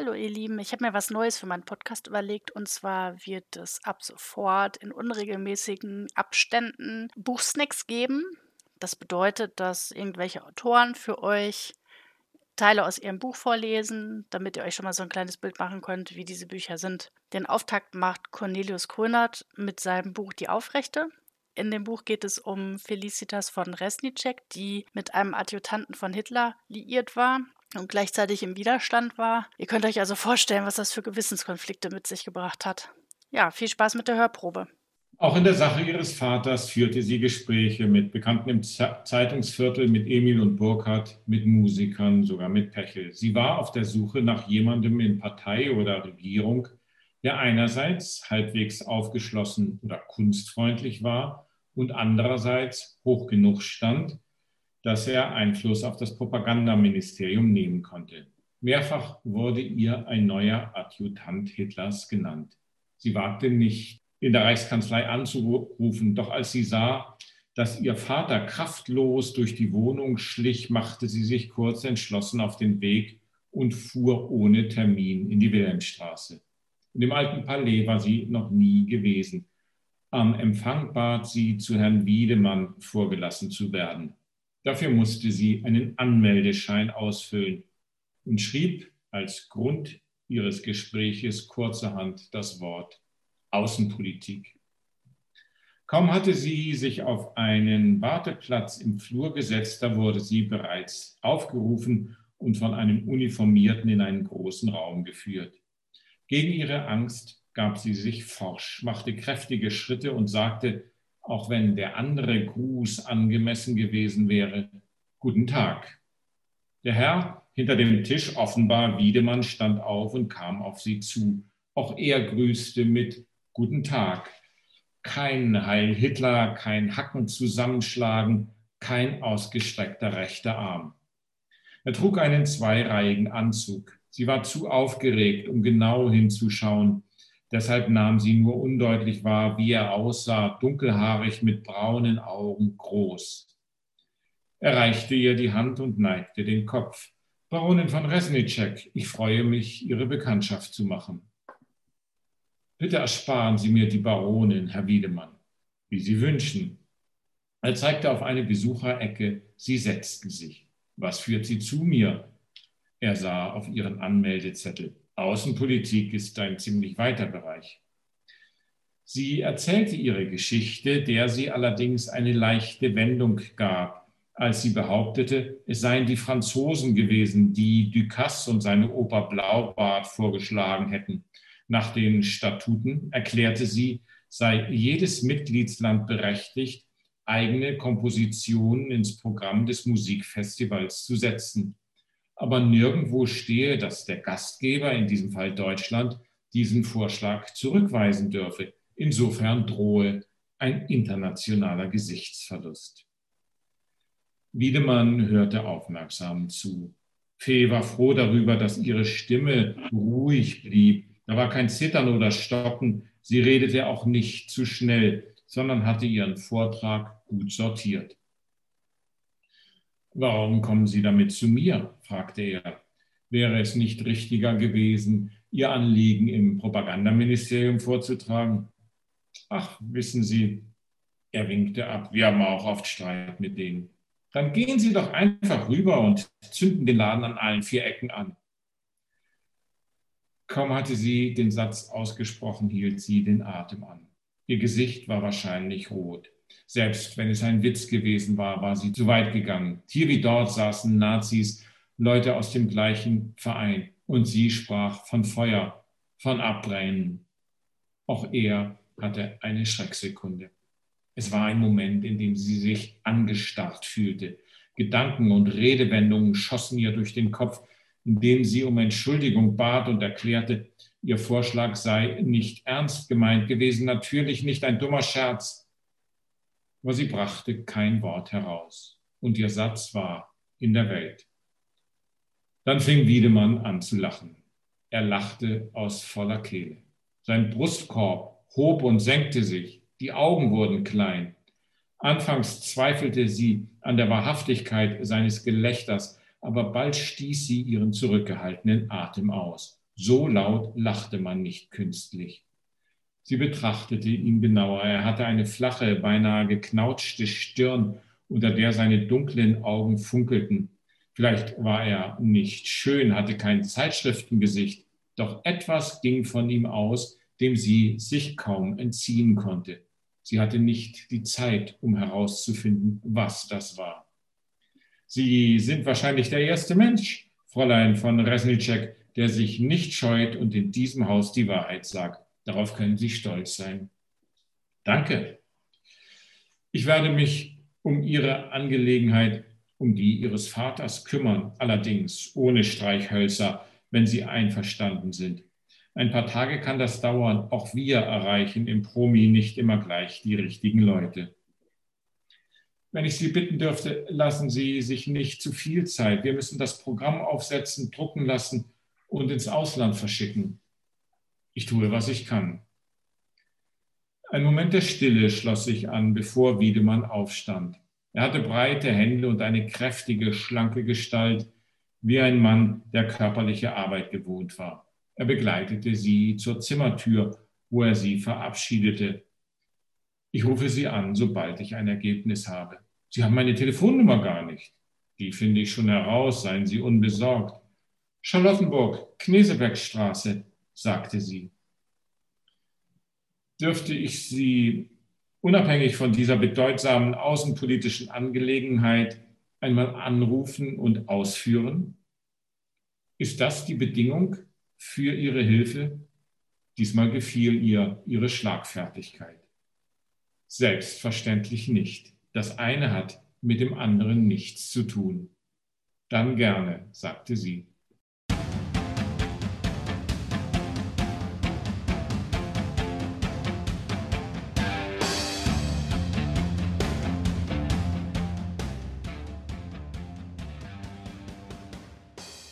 Hallo ihr Lieben, ich habe mir was Neues für meinen Podcast überlegt und zwar wird es ab sofort in unregelmäßigen Abständen Buchsnacks geben. Das bedeutet, dass irgendwelche Autoren für euch Teile aus ihrem Buch vorlesen, damit ihr euch schon mal so ein kleines Bild machen könnt, wie diese Bücher sind. Den Auftakt macht Cornelius Krönert mit seinem Buch Die Aufrechte. In dem Buch geht es um Felicitas von Resnicek, die mit einem Adjutanten von Hitler liiert war und gleichzeitig im Widerstand war. Ihr könnt euch also vorstellen, was das für Gewissenskonflikte mit sich gebracht hat. Ja, viel Spaß mit der Hörprobe. Auch in der Sache ihres Vaters führte sie Gespräche mit Bekannten im Zeitungsviertel, mit Emil und Burkhardt, mit Musikern, sogar mit Pechel. Sie war auf der Suche nach jemandem in Partei oder Regierung, der einerseits halbwegs aufgeschlossen oder kunstfreundlich war und andererseits hoch genug stand, dass er Einfluss auf das Propagandaministerium nehmen konnte. Mehrfach wurde ihr ein neuer Adjutant Hitlers genannt. Sie wagte nicht, in der Reichskanzlei anzurufen, doch als sie sah, dass ihr Vater kraftlos durch die Wohnung schlich, machte sie sich kurz entschlossen auf den Weg und fuhr ohne Termin in die Wilhelmstraße. In dem alten Palais war sie noch nie gewesen. Am Empfang bat sie, zu Herrn Wiedemann vorgelassen zu werden. Dafür musste sie einen Anmeldeschein ausfüllen und schrieb als Grund ihres Gespräches kurzerhand das Wort Außenpolitik. Kaum hatte sie sich auf einen Warteplatz im Flur gesetzt, da wurde sie bereits aufgerufen und von einem Uniformierten in einen großen Raum geführt. Gegen ihre Angst gab sie sich forsch, machte kräftige Schritte und sagte, auch wenn der andere Gruß angemessen gewesen wäre. Guten Tag. Der Herr hinter dem Tisch, offenbar Wiedemann, stand auf und kam auf sie zu. Auch er grüßte mit Guten Tag. Kein Heil Hitler, kein Hacken zusammenschlagen, kein ausgestreckter rechter Arm. Er trug einen zweireihigen Anzug. Sie war zu aufgeregt, um genau hinzuschauen. Deshalb nahm sie nur undeutlich wahr, wie er aussah, dunkelhaarig mit braunen Augen, groß. Er reichte ihr die Hand und neigte den Kopf. Baronin von Resnicek, ich freue mich, Ihre Bekanntschaft zu machen. Bitte ersparen Sie mir die Baronin, Herr Wiedemann, wie Sie wünschen. Er zeigte auf eine Besucherecke. Sie setzten sich. Was führt Sie zu mir? Er sah auf ihren Anmeldezettel. Außenpolitik ist ein ziemlich weiter Bereich. Sie erzählte ihre Geschichte, der sie allerdings eine leichte Wendung gab, als sie behauptete, es seien die Franzosen gewesen, die Ducasse und seine Oper Blaubart vorgeschlagen hätten. Nach den Statuten erklärte sie, sei jedes Mitgliedsland berechtigt, eigene Kompositionen ins Programm des Musikfestivals zu setzen aber nirgendwo stehe, dass der Gastgeber, in diesem Fall Deutschland, diesen Vorschlag zurückweisen dürfe. Insofern drohe ein internationaler Gesichtsverlust. Wiedemann hörte aufmerksam zu. Fee war froh darüber, dass ihre Stimme ruhig blieb. Da war kein Zittern oder Stocken. Sie redete auch nicht zu schnell, sondern hatte ihren Vortrag gut sortiert. Warum kommen Sie damit zu mir? fragte er. Wäre es nicht richtiger gewesen, Ihr Anliegen im Propagandaministerium vorzutragen? Ach, wissen Sie, er winkte ab, wir haben auch oft Streit mit denen. Dann gehen Sie doch einfach rüber und zünden den Laden an allen vier Ecken an. Kaum hatte sie den Satz ausgesprochen, hielt sie den Atem an. Ihr Gesicht war wahrscheinlich rot. Selbst wenn es ein Witz gewesen war, war sie zu weit gegangen. Hier wie dort saßen Nazis, Leute aus dem gleichen Verein. Und sie sprach von Feuer, von Abbrennen. Auch er hatte eine Schrecksekunde. Es war ein Moment, in dem sie sich angestarrt fühlte. Gedanken und Redewendungen schossen ihr durch den Kopf, indem sie um Entschuldigung bat und erklärte, ihr Vorschlag sei nicht ernst gemeint gewesen, natürlich nicht ein dummer Scherz aber sie brachte kein Wort heraus. Und ihr Satz war in der Welt. Dann fing Wiedemann an zu lachen. Er lachte aus voller Kehle. Sein Brustkorb hob und senkte sich, die Augen wurden klein. Anfangs zweifelte sie an der Wahrhaftigkeit seines Gelächters, aber bald stieß sie ihren zurückgehaltenen Atem aus. So laut lachte man nicht künstlich. Sie betrachtete ihn genauer. Er hatte eine flache, beinahe geknautschte Stirn, unter der seine dunklen Augen funkelten. Vielleicht war er nicht schön, hatte kein Zeitschriftengesicht, doch etwas ging von ihm aus, dem sie sich kaum entziehen konnte. Sie hatte nicht die Zeit, um herauszufinden, was das war. Sie sind wahrscheinlich der erste Mensch, Fräulein von Resnicek, der sich nicht scheut und in diesem Haus die Wahrheit sagt. Darauf können Sie stolz sein. Danke. Ich werde mich um Ihre Angelegenheit, um die Ihres Vaters kümmern, allerdings ohne Streichhölzer, wenn Sie einverstanden sind. Ein paar Tage kann das dauern. Auch wir erreichen im Promi nicht immer gleich die richtigen Leute. Wenn ich Sie bitten dürfte, lassen Sie sich nicht zu viel Zeit. Wir müssen das Programm aufsetzen, drucken lassen und ins Ausland verschicken. Ich tue, was ich kann. Ein Moment der Stille schloss sich an, bevor Wiedemann aufstand. Er hatte breite Hände und eine kräftige, schlanke Gestalt, wie ein Mann, der körperliche Arbeit gewohnt war. Er begleitete sie zur Zimmertür, wo er sie verabschiedete. Ich rufe Sie an, sobald ich ein Ergebnis habe. Sie haben meine Telefonnummer gar nicht. Die finde ich schon heraus, seien Sie unbesorgt. Charlottenburg, Knesebeckstraße, sagte sie. Dürfte ich Sie unabhängig von dieser bedeutsamen außenpolitischen Angelegenheit einmal anrufen und ausführen? Ist das die Bedingung für Ihre Hilfe? Diesmal gefiel ihr Ihre Schlagfertigkeit. Selbstverständlich nicht. Das eine hat mit dem anderen nichts zu tun. Dann gerne, sagte sie.